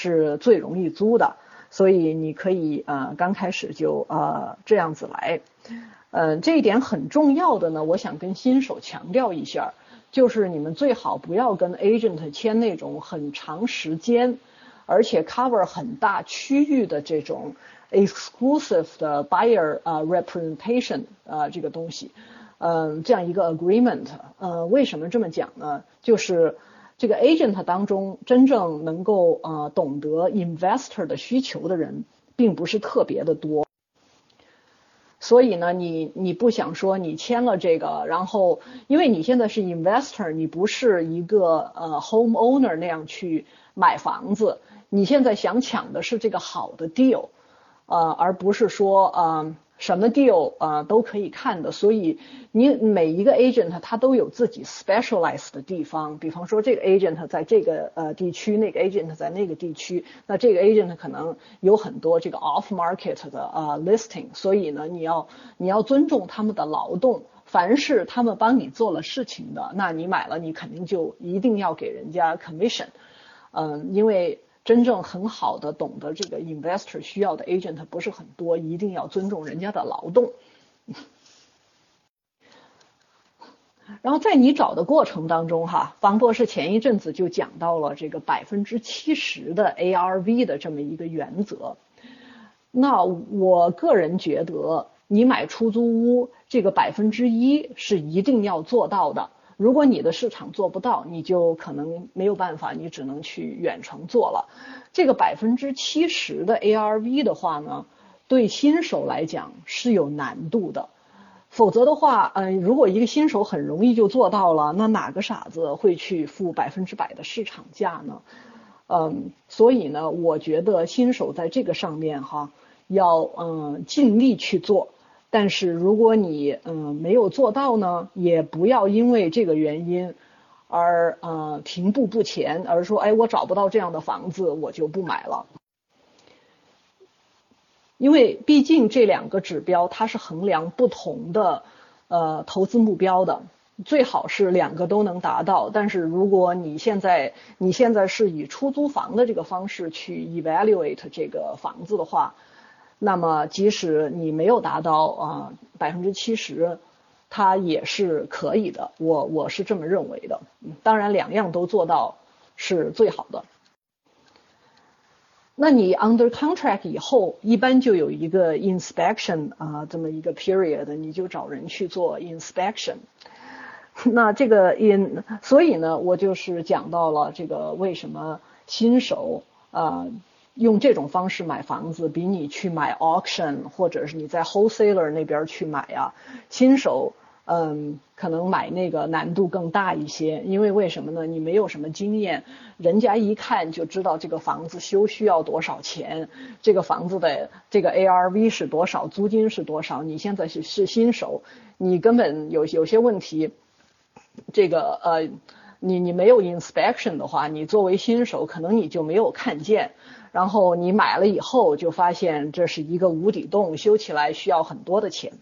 是最容易租的，所以你可以呃刚开始就呃这样子来，嗯，这一点很重要的呢，我想跟新手强调一下，就是你们最好不要跟 agent 签那种很长时间，而且 cover 很大区域的这种 exclusive 的 buyer 啊 representation 啊这个东西。嗯，这样一个 agreement，呃，为什么这么讲呢？就是这个 agent 当中真正能够呃懂得 investor 的需求的人，并不是特别的多。所以呢，你你不想说你签了这个，然后因为你现在是 investor，你不是一个呃 home owner 那样去买房子，你现在想抢的是这个好的 deal，呃，而不是说呃。什么 deal 啊都可以看的，所以你每一个 agent 他都有自己 specialize 的地方，比方说这个 agent 在这个呃地区，那个 agent 在那个地区，那这个 agent 可能有很多这个 off market 的呃 listing，所以呢你要你要尊重他们的劳动，凡是他们帮你做了事情的，那你买了你肯定就一定要给人家 commission，嗯，因为。真正很好的懂得这个 investor 需要的 agent 不是很多，一定要尊重人家的劳动。然后在你找的过程当中，哈，方博士前一阵子就讲到了这个百分之七十的 ARV 的这么一个原则。那我个人觉得，你买出租屋这个百分之一是一定要做到的。如果你的市场做不到，你就可能没有办法，你只能去远程做了。这个百分之七十的 ARV 的话呢，对新手来讲是有难度的。否则的话，嗯，如果一个新手很容易就做到了，那哪个傻子会去付百分之百的市场价呢？嗯，所以呢，我觉得新手在这个上面哈，要嗯尽力去做。但是如果你嗯没有做到呢，也不要因为这个原因而呃停步不前，而说哎我找不到这样的房子我就不买了。因为毕竟这两个指标它是衡量不同的呃投资目标的，最好是两个都能达到。但是如果你现在你现在是以出租房的这个方式去 evaluate 这个房子的话。那么，即使你没有达到啊百分之七十，它也是可以的。我我是这么认为的。当然，两样都做到是最好的。那你 under contract 以后，一般就有一个 inspection 啊这么一个 period，你就找人去做 inspection。那这个 in，所以呢，我就是讲到了这个为什么新手啊。用这种方式买房子，比你去买 auction 或者是你在 wholesaler 那边去买呀，新手嗯可能买那个难度更大一些，因为为什么呢？你没有什么经验，人家一看就知道这个房子修需要多少钱，这个房子的这个 ARV 是多少，租金是多少。你现在是是新手，你根本有有些问题，这个呃你你没有 inspection 的话，你作为新手可能你就没有看见。然后你买了以后，就发现这是一个无底洞，修起来需要很多的钱。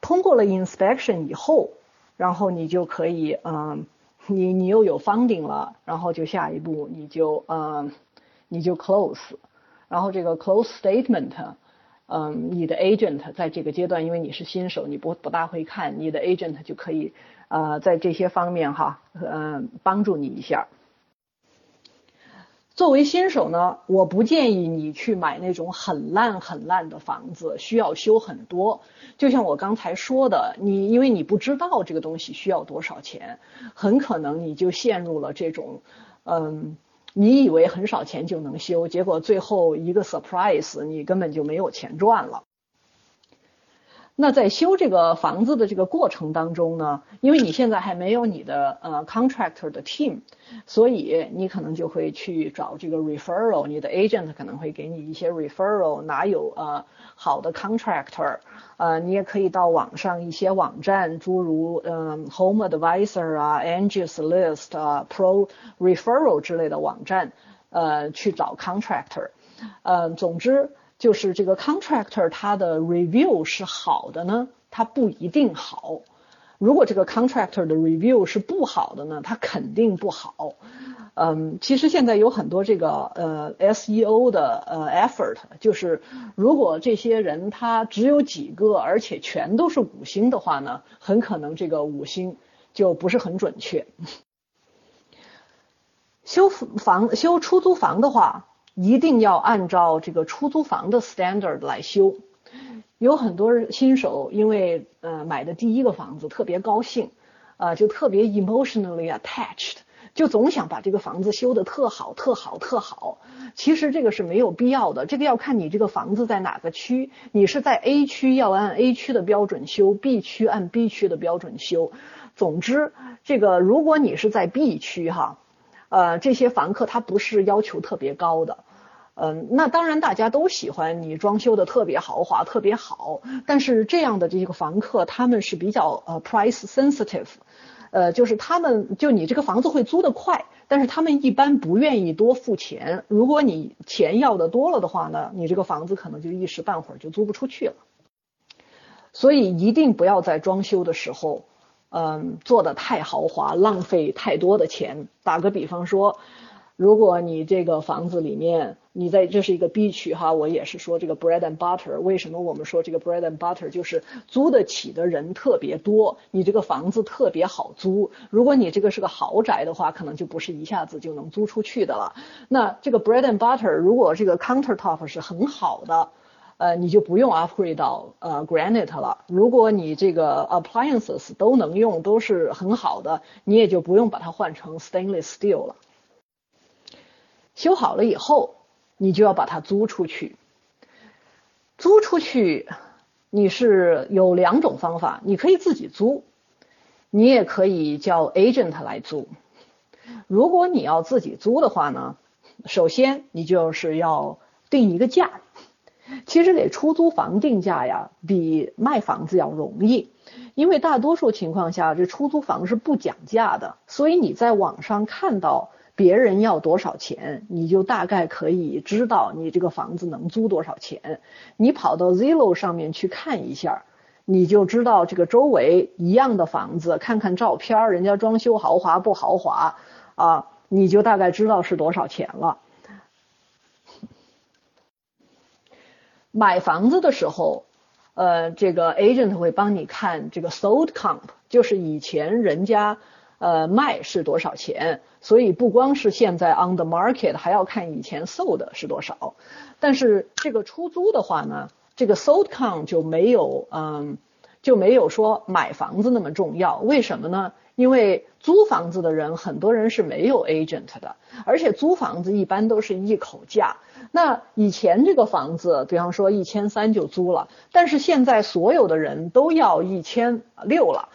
通过了 inspection 以后，然后你就可以，嗯，你你又有 funding 了，然后就下一步你就，嗯，你就 close，然后这个 close statement，嗯，你的 agent 在这个阶段，因为你是新手，你不不大会看，你的 agent 就可以。呃，在这些方面哈，嗯，帮助你一下。作为新手呢，我不建议你去买那种很烂很烂的房子，需要修很多。就像我刚才说的，你因为你不知道这个东西需要多少钱，很可能你就陷入了这种，嗯，你以为很少钱就能修，结果最后一个 surprise，你根本就没有钱赚了。那在修这个房子的这个过程当中呢，因为你现在还没有你的呃 contractor 的 team，所以你可能就会去找这个 referral，你的 agent 可能会给你一些 referral，哪有呃好的 contractor，呃你也可以到网上一些网站，诸如嗯 home advisor 啊，Angie's List 啊，Pro Referral 之类的网站，呃去找 contractor，呃总之。就是这个 contractor 他的 review 是好的呢，他不一定好。如果这个 contractor 的 review 是不好的呢，它肯定不好。嗯，其实现在有很多这个呃 SEO 的呃 effort，就是如果这些人他只有几个，而且全都是五星的话呢，很可能这个五星就不是很准确。修房修出租房的话，一定要按照这个出租房的 standard 来修。有很多新手因为呃买的第一个房子特别高兴，啊就特别 emotionally attached。就总想把这个房子修得特好、特好、特好，其实这个是没有必要的。这个要看你这个房子在哪个区，你是在 A 区要按 A 区的标准修，B 区按 B 区的标准修。总之，这个如果你是在 B 区哈，呃，这些房客他不是要求特别高的，嗯，那当然大家都喜欢你装修的特别豪华、特别好，但是这样的这个房客他们是比较呃 price sensitive。呃，就是他们就你这个房子会租得快，但是他们一般不愿意多付钱。如果你钱要的多了的话呢，你这个房子可能就一时半会儿就租不出去了。所以一定不要在装修的时候，嗯，做的太豪华，浪费太多的钱。打个比方说。如果你这个房子里面，你在这是一个 B 区哈，我也是说这个 bread and butter。为什么我们说这个 bread and butter 就是租得起的人特别多，你这个房子特别好租。如果你这个是个豪宅的话，可能就不是一下子就能租出去的了。那这个 bread and butter 如果这个 countertop 是很好的，呃，你就不用 upgrade 到呃 granite 了。如果你这个 appliances 都能用，都是很好的，你也就不用把它换成 stainless steel 了。修好了以后，你就要把它租出去。租出去，你是有两种方法，你可以自己租，你也可以叫 agent 来租。如果你要自己租的话呢，首先你就是要定一个价。其实给出租房定价呀，比卖房子要容易，因为大多数情况下这出租房是不讲价的，所以你在网上看到。别人要多少钱，你就大概可以知道你这个房子能租多少钱。你跑到 Zillow 上面去看一下，你就知道这个周围一样的房子，看看照片，人家装修豪华不豪华啊，你就大概知道是多少钱了。买房子的时候，呃，这个 agent 会帮你看这个 sold comp，就是以前人家。呃，卖是多少钱？所以不光是现在 on the market，还要看以前 sold 是多少。但是这个出租的话呢，这个 sold count 就没有，嗯，就没有说买房子那么重要。为什么呢？因为租房子的人很多人是没有 agent 的，而且租房子一般都是一口价。那以前这个房子，比方说一千三就租了，但是现在所有的人都要一千六了。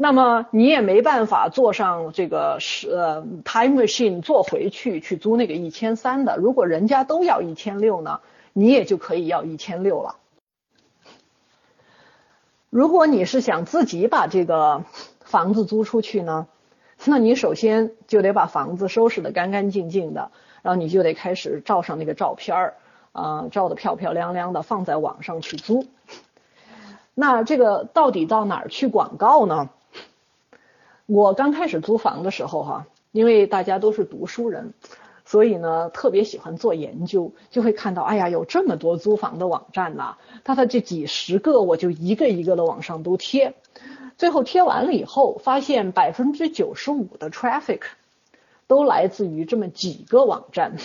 那么你也没办法坐上这个是呃 time machine 坐回去去租那个一千三的。如果人家都要一千六呢，你也就可以要一千六了。如果你是想自己把这个房子租出去呢，那你首先就得把房子收拾的干干净净的，然后你就得开始照上那个照片儿，啊，照的漂漂亮亮的，放在网上去租。那这个到底到哪儿去广告呢？我刚开始租房的时候，哈，因为大家都是读书人，所以呢特别喜欢做研究，就会看到，哎呀，有这么多租房的网站呐，它的这几十个，我就一个一个的往上都贴，最后贴完了以后，发现百分之九十五的 traffic 都来自于这么几个网站，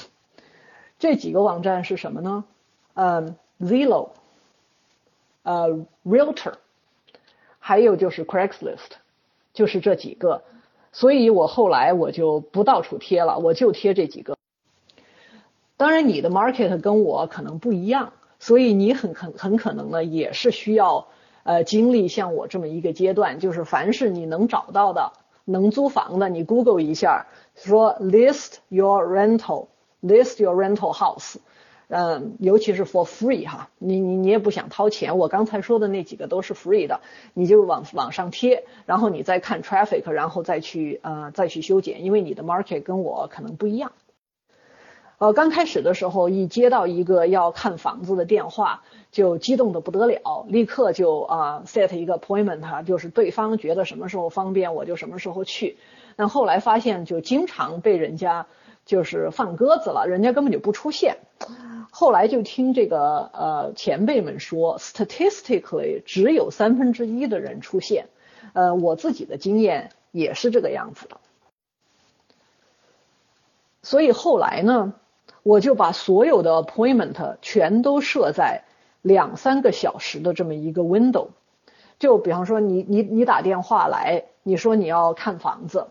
这几个网站是什么呢？嗯，Zillow，呃，Realtor，还有就是 Craigslist。就是这几个，所以我后来我就不到处贴了，我就贴这几个。当然，你的 market 跟我可能不一样，所以你很很很可能呢也是需要呃经历像我这么一个阶段，就是凡是你能找到的能租房的，你 Google 一下，说 list your rental，list your rental house。嗯，尤其是 for free 哈，你你你也不想掏钱，我刚才说的那几个都是 free 的，你就往往上贴，然后你再看 traffic，然后再去呃再去修剪，因为你的 market 跟我可能不一样。呃，刚开始的时候一接到一个要看房子的电话，就激动的不得了，立刻就啊 set 一个 appointment，就是对方觉得什么时候方便我就什么时候去。但后来发现就经常被人家就是放鸽子了，人家根本就不出现。后来就听这个呃前辈们说，statistically 只有三分之一的人出现。呃，我自己的经验也是这个样子的。所以后来呢，我就把所有的 appointment 全都设在两三个小时的这么一个 window。就比方说你你你打电话来，你说你要看房子。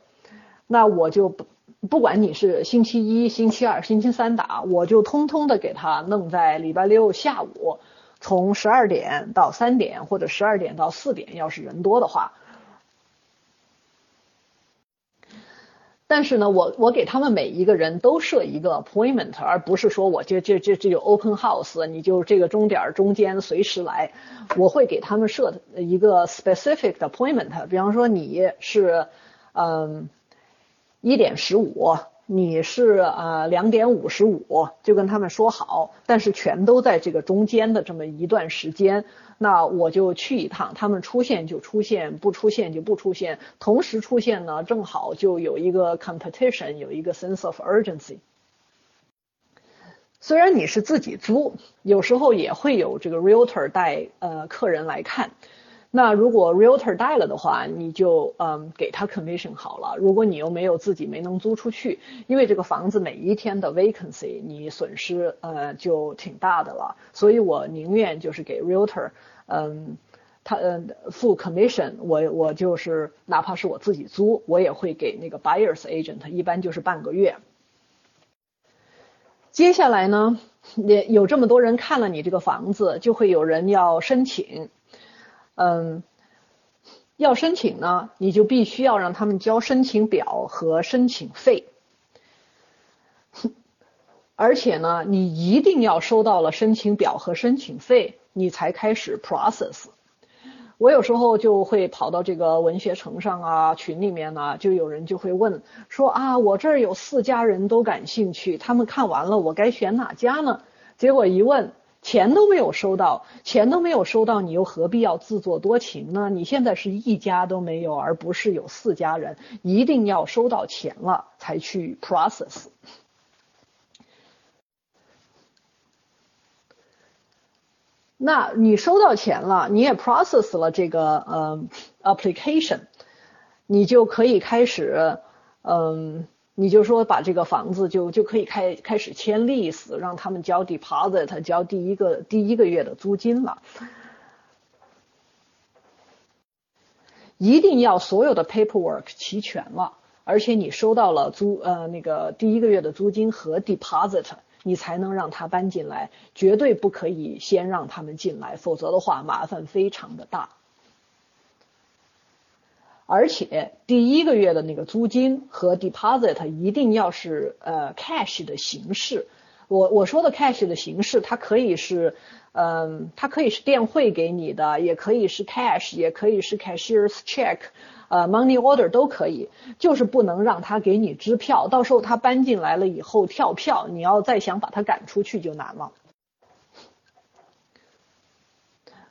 那我就不不管你是星期一、星期二、星期三打，我就通通的给他弄在礼拜六下午，从十二点到三点或者十二点到四点，要是人多的话。但是呢，我我给他们每一个人都设一个 appointment，而不是说我这这这这有 open house，你就这个钟点中间随时来。我会给他们设一个 specific 的 appointment，比方说你是嗯。一点十五，你是呃两点五十五，就跟他们说好，但是全都在这个中间的这么一段时间，那我就去一趟，他们出现就出现，不出现就不出现，同时出现呢，正好就有一个 competition，有一个 sense of urgency。虽然你是自己租，有时候也会有这个 realtor 带呃客人来看。那如果 realtor 带了的话，你就嗯给他 commission 好了。如果你又没有自己没能租出去，因为这个房子每一天的 vacancy，你损失呃就挺大的了。所以我宁愿就是给 realtor，嗯，他嗯付 commission，我我就是哪怕是我自己租，我也会给那个 buyers agent，一般就是半个月。接下来呢，也有这么多人看了你这个房子，就会有人要申请。嗯，要申请呢，你就必须要让他们交申请表和申请费，而且呢，你一定要收到了申请表和申请费，你才开始 process。我有时候就会跑到这个文学城上啊群里面呢，就有人就会问说啊，我这儿有四家人都感兴趣，他们看完了，我该选哪家呢？结果一问。钱都没有收到，钱都没有收到，你又何必要自作多情呢？你现在是一家都没有，而不是有四家人，一定要收到钱了才去 process。那你收到钱了，你也 process 了这个呃 application，你就可以开始嗯。你就说把这个房子就就可以开开始签 lease，让他们交 deposit，交第一个第一个月的租金了。一定要所有的 paperwork 齐全了，而且你收到了租呃那个第一个月的租金和 deposit，你才能让他搬进来。绝对不可以先让他们进来，否则的话麻烦非常的大。而且第一个月的那个租金和 deposit 一定要是呃 cash 的形式。我我说的 cash 的形式，它可以是，嗯，它可以是电汇给你的，也可以是 cash，也可以是 cashier's check，呃，money order 都可以，就是不能让他给你支票，到时候他搬进来了以后跳票，你要再想把他赶出去就难了。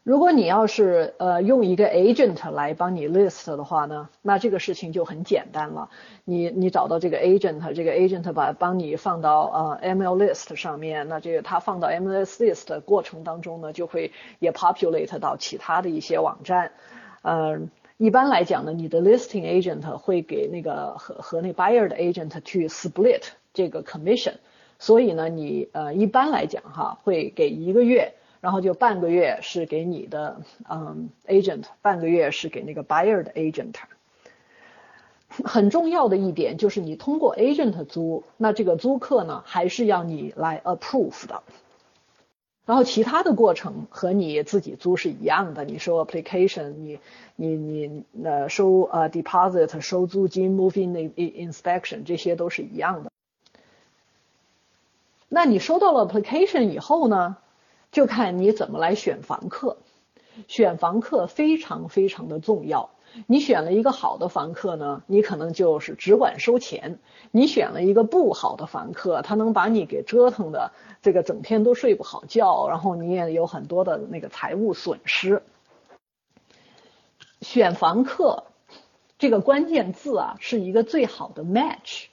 如果你要是呃用一个 agent 来帮你 list 的话呢，那这个事情就很简单了。你你找到这个 agent，这个 agent 把帮你放到呃 ML list 上面，那这个他放到 ML list 的过程当中呢，就会也 populate 到其他的一些网站。嗯，一般来讲呢，你的 listing agent 会给那个和和那 buyer 的 agent 去 split 这个 commission，所以呢，你呃一般来讲哈会给一个月。然后就半个月是给你的嗯 agent，半个月是给那个 buyer 的 agent。很重要的一点就是你通过 agent 租，那这个租客呢还是要你来 approve 的。然后其他的过程和你自己租是一样的，你收 application，你你你呃收呃 deposit，收租金，moving inspection 这些都是一样的。那你收到了 application 以后呢？就看你怎么来选房客，选房客非常非常的重要。你选了一个好的房客呢，你可能就是只管收钱；你选了一个不好的房客，他能把你给折腾的这个整天都睡不好觉，然后你也有很多的那个财务损失。选房客这个关键字啊，是一个最好的 match。